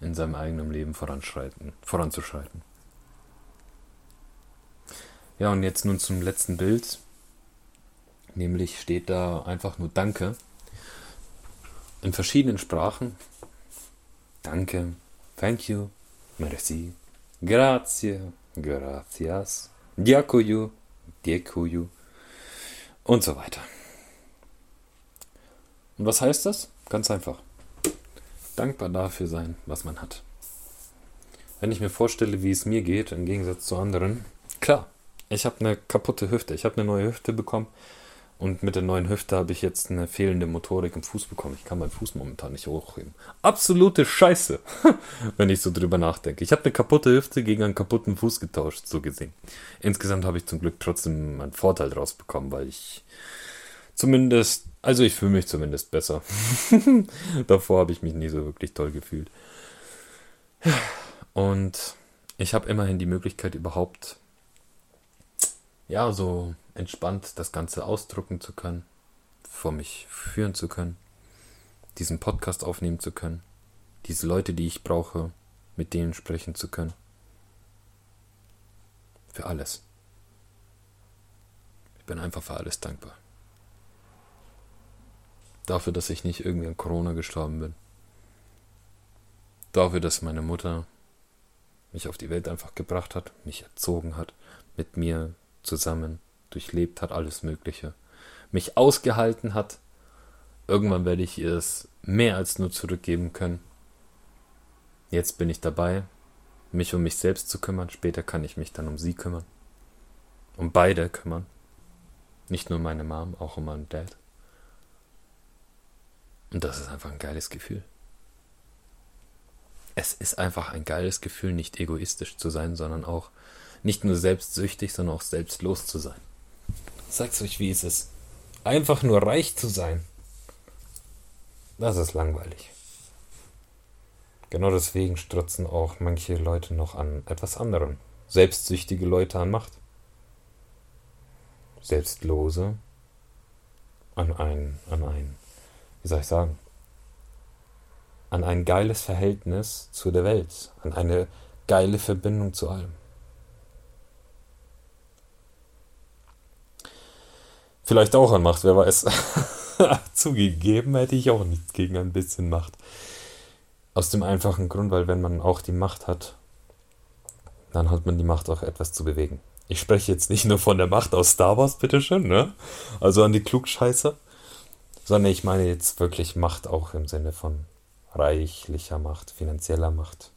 in seinem eigenen Leben voranschreiten, voranzuschreiten. Ja, und jetzt nun zum letzten Bild. Nämlich steht da einfach nur Danke. In verschiedenen Sprachen. Danke, thank you, merci, grazie, gracias, diakuyu, diakuyu und so weiter. Und was heißt das? Ganz einfach. Dankbar dafür sein, was man hat. Wenn ich mir vorstelle, wie es mir geht, im Gegensatz zu anderen, klar, ich habe eine kaputte Hüfte. Ich habe eine neue Hüfte bekommen und mit der neuen Hüfte habe ich jetzt eine fehlende Motorik im Fuß bekommen. Ich kann meinen Fuß momentan nicht hochheben. Absolute Scheiße, wenn ich so drüber nachdenke. Ich habe eine kaputte Hüfte gegen einen kaputten Fuß getauscht, so gesehen. Insgesamt habe ich zum Glück trotzdem einen Vorteil draus bekommen, weil ich zumindest, also ich fühle mich zumindest besser. Davor habe ich mich nie so wirklich toll gefühlt. Und ich habe immerhin die Möglichkeit überhaupt, ja, so entspannt das Ganze ausdrucken zu können, vor mich führen zu können, diesen Podcast aufnehmen zu können, diese Leute, die ich brauche, mit denen sprechen zu können. Für alles. Ich bin einfach für alles dankbar. Dafür, dass ich nicht irgendwie an Corona gestorben bin. Dafür, dass meine Mutter mich auf die Welt einfach gebracht hat, mich erzogen hat, mit mir zusammen durchlebt hat, alles Mögliche. Mich ausgehalten hat. Irgendwann werde ich ihr es mehr als nur zurückgeben können. Jetzt bin ich dabei, mich um mich selbst zu kümmern. Später kann ich mich dann um sie kümmern. Um beide kümmern. Nicht nur meine Mom, auch um meinen Dad. Und das ist einfach ein geiles Gefühl. Es ist einfach ein geiles Gefühl, nicht egoistisch zu sein, sondern auch nicht nur selbstsüchtig, sondern auch selbstlos zu sein. Sag's euch, wie es ist. Einfach nur reich zu sein. Das ist langweilig. Genau deswegen strotzen auch manche Leute noch an etwas anderem. Selbstsüchtige Leute an Macht. Selbstlose an ein, an ein wie soll ich sagen, an ein geiles Verhältnis zu der Welt, an eine geile Verbindung zu allem. Vielleicht auch an Macht, wer weiß. Zugegeben hätte ich auch nichts gegen ein bisschen Macht. Aus dem einfachen Grund, weil wenn man auch die Macht hat, dann hat man die Macht auch etwas zu bewegen. Ich spreche jetzt nicht nur von der Macht aus Star Wars, bitteschön, ne? Also an die Klugscheißer sondern ich meine jetzt wirklich Macht auch im Sinne von reichlicher Macht, finanzieller Macht,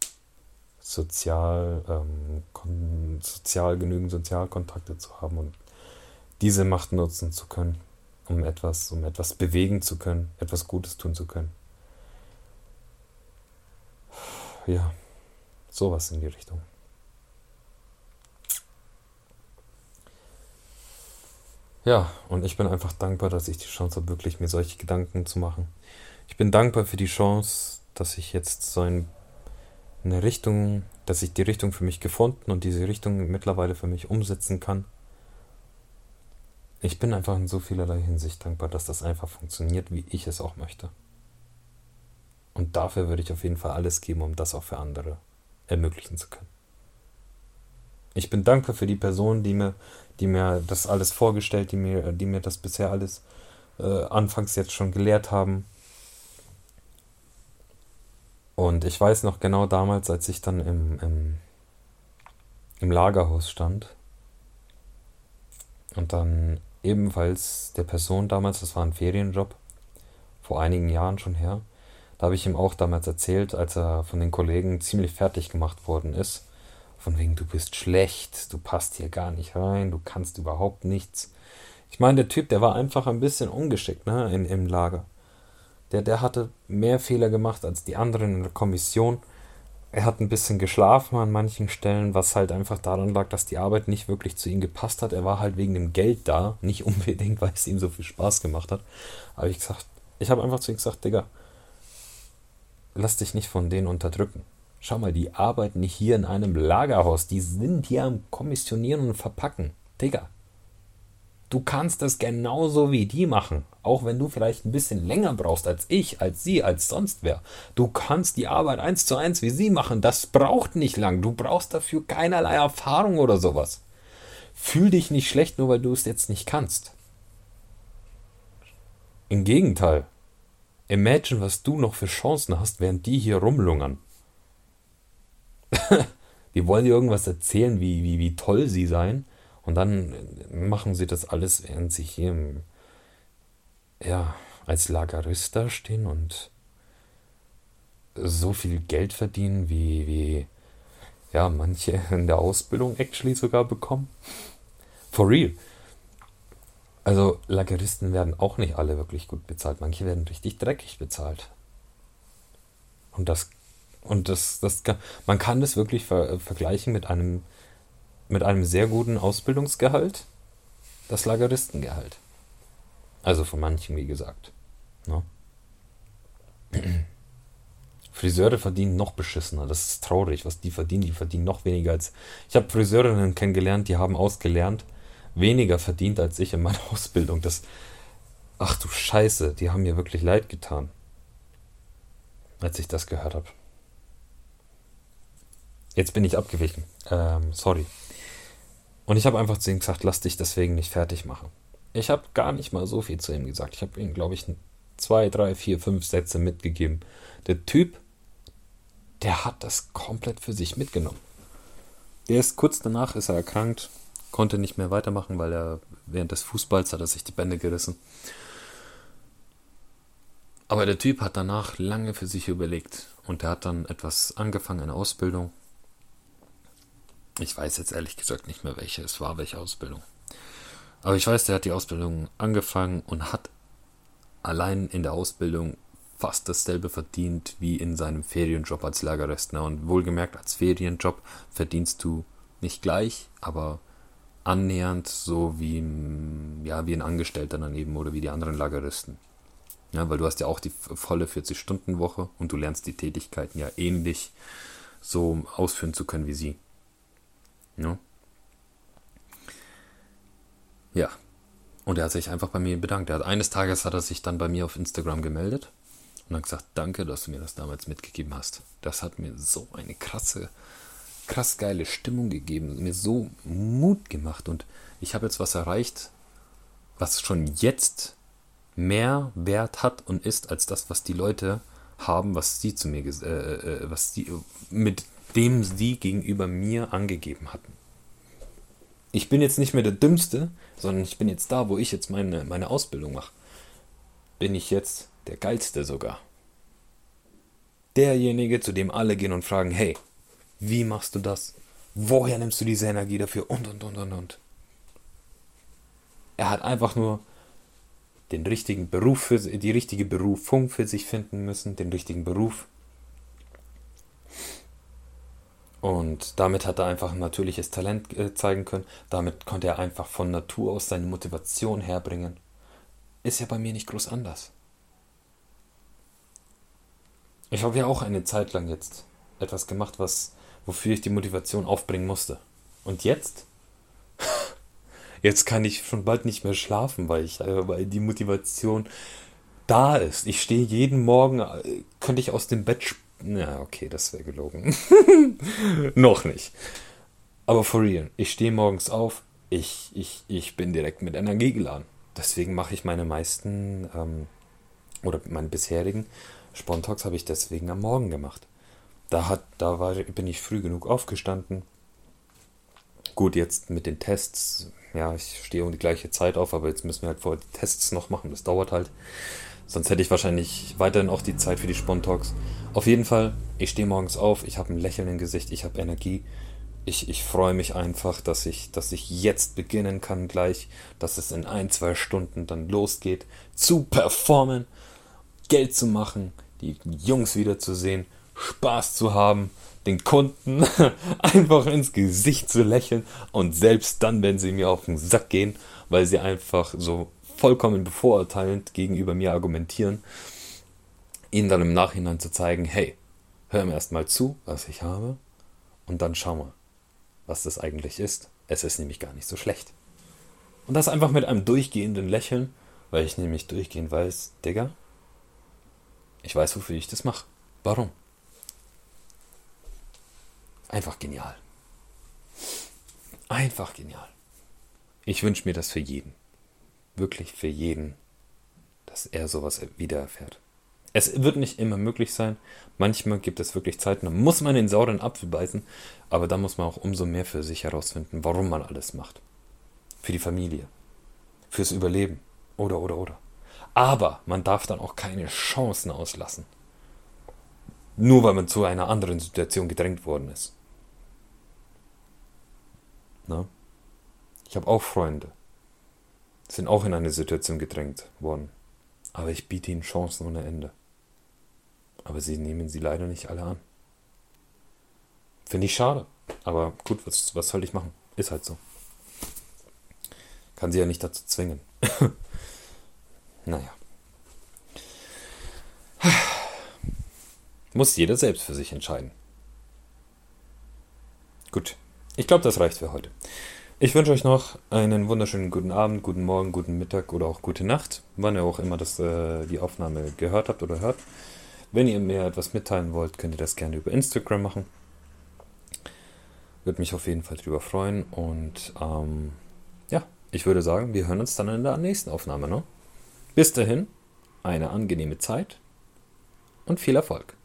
sozial, ähm, sozial genügend Sozialkontakte zu haben und diese Macht nutzen zu können, um etwas, um etwas bewegen zu können, etwas Gutes tun zu können. Ja, sowas in die Richtung. Ja, und ich bin einfach dankbar, dass ich die Chance habe, wirklich mir solche Gedanken zu machen. Ich bin dankbar für die Chance, dass ich jetzt so ein, eine Richtung, dass ich die Richtung für mich gefunden und diese Richtung mittlerweile für mich umsetzen kann. Ich bin einfach in so vielerlei Hinsicht dankbar, dass das einfach funktioniert, wie ich es auch möchte. Und dafür würde ich auf jeden Fall alles geben, um das auch für andere ermöglichen zu können. Ich bin dankbar für die Personen, die mir die mir das alles vorgestellt, die mir, die mir das bisher alles äh, anfangs jetzt schon gelehrt haben. Und ich weiß noch genau damals, als ich dann im, im, im Lagerhaus stand und dann ebenfalls der Person damals, das war ein Ferienjob, vor einigen Jahren schon her, da habe ich ihm auch damals erzählt, als er von den Kollegen ziemlich fertig gemacht worden ist, von wegen, du bist schlecht, du passt hier gar nicht rein, du kannst überhaupt nichts. Ich meine, der Typ, der war einfach ein bisschen ungeschickt, ne, in, im Lager. Der, der hatte mehr Fehler gemacht als die anderen in der Kommission. Er hat ein bisschen geschlafen an manchen Stellen, was halt einfach daran lag, dass die Arbeit nicht wirklich zu ihm gepasst hat. Er war halt wegen dem Geld da, nicht unbedingt, weil es ihm so viel Spaß gemacht hat. Aber ich ich habe einfach zu ihm gesagt, Digga, lass dich nicht von denen unterdrücken Schau mal, die arbeiten nicht hier in einem Lagerhaus. Die sind hier am Kommissionieren und Verpacken. Digga. Du kannst das genauso wie die machen. Auch wenn du vielleicht ein bisschen länger brauchst als ich, als sie, als sonst wer. Du kannst die Arbeit eins zu eins wie sie machen. Das braucht nicht lang. Du brauchst dafür keinerlei Erfahrung oder sowas. Fühl dich nicht schlecht, nur weil du es jetzt nicht kannst. Im Gegenteil. Imagine, was du noch für Chancen hast, während die hier rumlungern. die wollen dir irgendwas erzählen, wie, wie, wie toll sie seien. Und dann machen sie das alles, während sie hier ja, als Lagerist da stehen und so viel Geld verdienen, wie, wie ja, manche in der Ausbildung actually sogar bekommen. For real. Also Lageristen werden auch nicht alle wirklich gut bezahlt. Manche werden richtig dreckig bezahlt. Und das und das, das kann, man kann das wirklich ver, vergleichen mit einem, mit einem sehr guten Ausbildungsgehalt, das Lageristengehalt. Also von manchen, wie gesagt. Ne? Friseure verdienen noch beschissener. Das ist traurig, was die verdienen. Die verdienen noch weniger als. Ich habe Friseurinnen kennengelernt, die haben ausgelernt, weniger verdient als ich in meiner Ausbildung. Das. Ach du Scheiße, die haben mir wirklich leid getan. Als ich das gehört habe. Jetzt bin ich abgewichen. Ähm, sorry. Und ich habe einfach zu ihm gesagt, lass dich deswegen nicht fertig machen. Ich habe gar nicht mal so viel zu ihm gesagt. Ich habe ihm, glaube ich, zwei, drei, vier, fünf Sätze mitgegeben. Der Typ, der hat das komplett für sich mitgenommen. Der ist kurz danach ist er erkrankt, konnte nicht mehr weitermachen, weil er während des Fußballs hat er sich die Bände gerissen. Aber der Typ hat danach lange für sich überlegt und er hat dann etwas angefangen, eine Ausbildung ich weiß jetzt ehrlich gesagt nicht mehr, welche es war, welche Ausbildung. Aber ich weiß, der hat die Ausbildung angefangen und hat allein in der Ausbildung fast dasselbe verdient wie in seinem Ferienjob als Lagerrestner. Und wohlgemerkt, als Ferienjob verdienst du nicht gleich, aber annähernd so wie, ja, wie ein Angestellter daneben oder wie die anderen Lageristen. Ja, weil du hast ja auch die volle 40-Stunden-Woche und du lernst die Tätigkeiten ja ähnlich so ausführen zu können wie sie. Ja. Ja. Und er hat sich einfach bei mir bedankt. Hat, eines Tages hat er sich dann bei mir auf Instagram gemeldet und hat gesagt, danke, dass du mir das damals mitgegeben hast. Das hat mir so eine krasse, krass geile Stimmung gegeben, mir so Mut gemacht und ich habe jetzt was erreicht, was schon jetzt mehr Wert hat und ist als das, was die Leute haben, was sie zu mir, äh, äh, was sie mit dem sie gegenüber mir angegeben hatten. Ich bin jetzt nicht mehr der Dümmste, sondern ich bin jetzt da, wo ich jetzt meine, meine Ausbildung mache. Bin ich jetzt der Geilste sogar. Derjenige, zu dem alle gehen und fragen, hey, wie machst du das? Woher nimmst du diese Energie dafür? Und, und, und, und, und. Er hat einfach nur den richtigen Beruf für die richtige Berufung für sich finden müssen, den richtigen Beruf Und damit hat er einfach ein natürliches Talent äh, zeigen können. Damit konnte er einfach von Natur aus seine Motivation herbringen. Ist ja bei mir nicht groß anders. Ich habe ja auch eine Zeit lang jetzt etwas gemacht, was, wofür ich die Motivation aufbringen musste. Und jetzt? Jetzt kann ich schon bald nicht mehr schlafen, weil ich, äh, weil die Motivation da ist. Ich stehe jeden Morgen, äh, könnte ich aus dem Bett ja, okay, das wäre gelogen. Noch nicht. Aber for real, ich stehe morgens auf, ich, ich, ich bin direkt mit Energie geladen. Deswegen mache ich meine meisten ähm, oder meine bisherigen Spontalks habe ich deswegen am Morgen gemacht. Da, hat, da war, bin ich früh genug aufgestanden. Gut, jetzt mit den Tests, ja, ich stehe um die gleiche Zeit auf, aber jetzt müssen wir halt vor die Tests noch machen. Das dauert halt. Sonst hätte ich wahrscheinlich weiterhin auch die Zeit für die Spontalks. Auf jeden Fall, ich stehe morgens auf, ich habe ein Lächeln im Gesicht, ich habe Energie. Ich, ich freue mich einfach, dass ich, dass ich jetzt beginnen kann gleich, dass es in ein, zwei Stunden dann losgeht, zu performen, Geld zu machen, die Jungs wiederzusehen, Spaß zu haben, den Kunden einfach ins Gesicht zu lächeln und selbst dann, wenn sie mir auf den Sack gehen, weil sie einfach so vollkommen bevorurteilend gegenüber mir argumentieren, ihnen dann im Nachhinein zu zeigen, hey, hör mir erstmal zu, was ich habe, und dann schau mal, was das eigentlich ist. Es ist nämlich gar nicht so schlecht. Und das einfach mit einem durchgehenden Lächeln, weil ich nämlich durchgehend weiß, Digga, ich weiß, wofür ich das mache. Warum? Einfach genial. Einfach genial. Ich wünsche mir das für jeden. Wirklich für jeden, dass er sowas wieder erfährt. Es wird nicht immer möglich sein. Manchmal gibt es wirklich Zeiten, da muss man den sauren Apfel beißen, aber da muss man auch umso mehr für sich herausfinden, warum man alles macht. Für die Familie, fürs Überleben oder oder oder. Aber man darf dann auch keine Chancen auslassen. Nur weil man zu einer anderen Situation gedrängt worden ist. Na? Ich habe auch Freunde, sind auch in eine Situation gedrängt worden. Aber ich biete ihnen Chancen ohne Ende. Aber sie nehmen sie leider nicht alle an. Finde ich schade. Aber gut, was, was soll ich machen? Ist halt so. Kann sie ja nicht dazu zwingen. naja. Muss jeder selbst für sich entscheiden. Gut. Ich glaube, das reicht für heute. Ich wünsche euch noch einen wunderschönen guten Abend, guten Morgen, guten Mittag oder auch gute Nacht, wann ihr auch immer das, äh, die Aufnahme gehört habt oder hört. Wenn ihr mir etwas mitteilen wollt, könnt ihr das gerne über Instagram machen. Würde mich auf jeden Fall drüber freuen. Und ähm, ja, ich würde sagen, wir hören uns dann in der nächsten Aufnahme. Ne? Bis dahin, eine angenehme Zeit und viel Erfolg.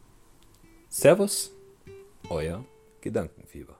Servus, euer Gedankenfieber.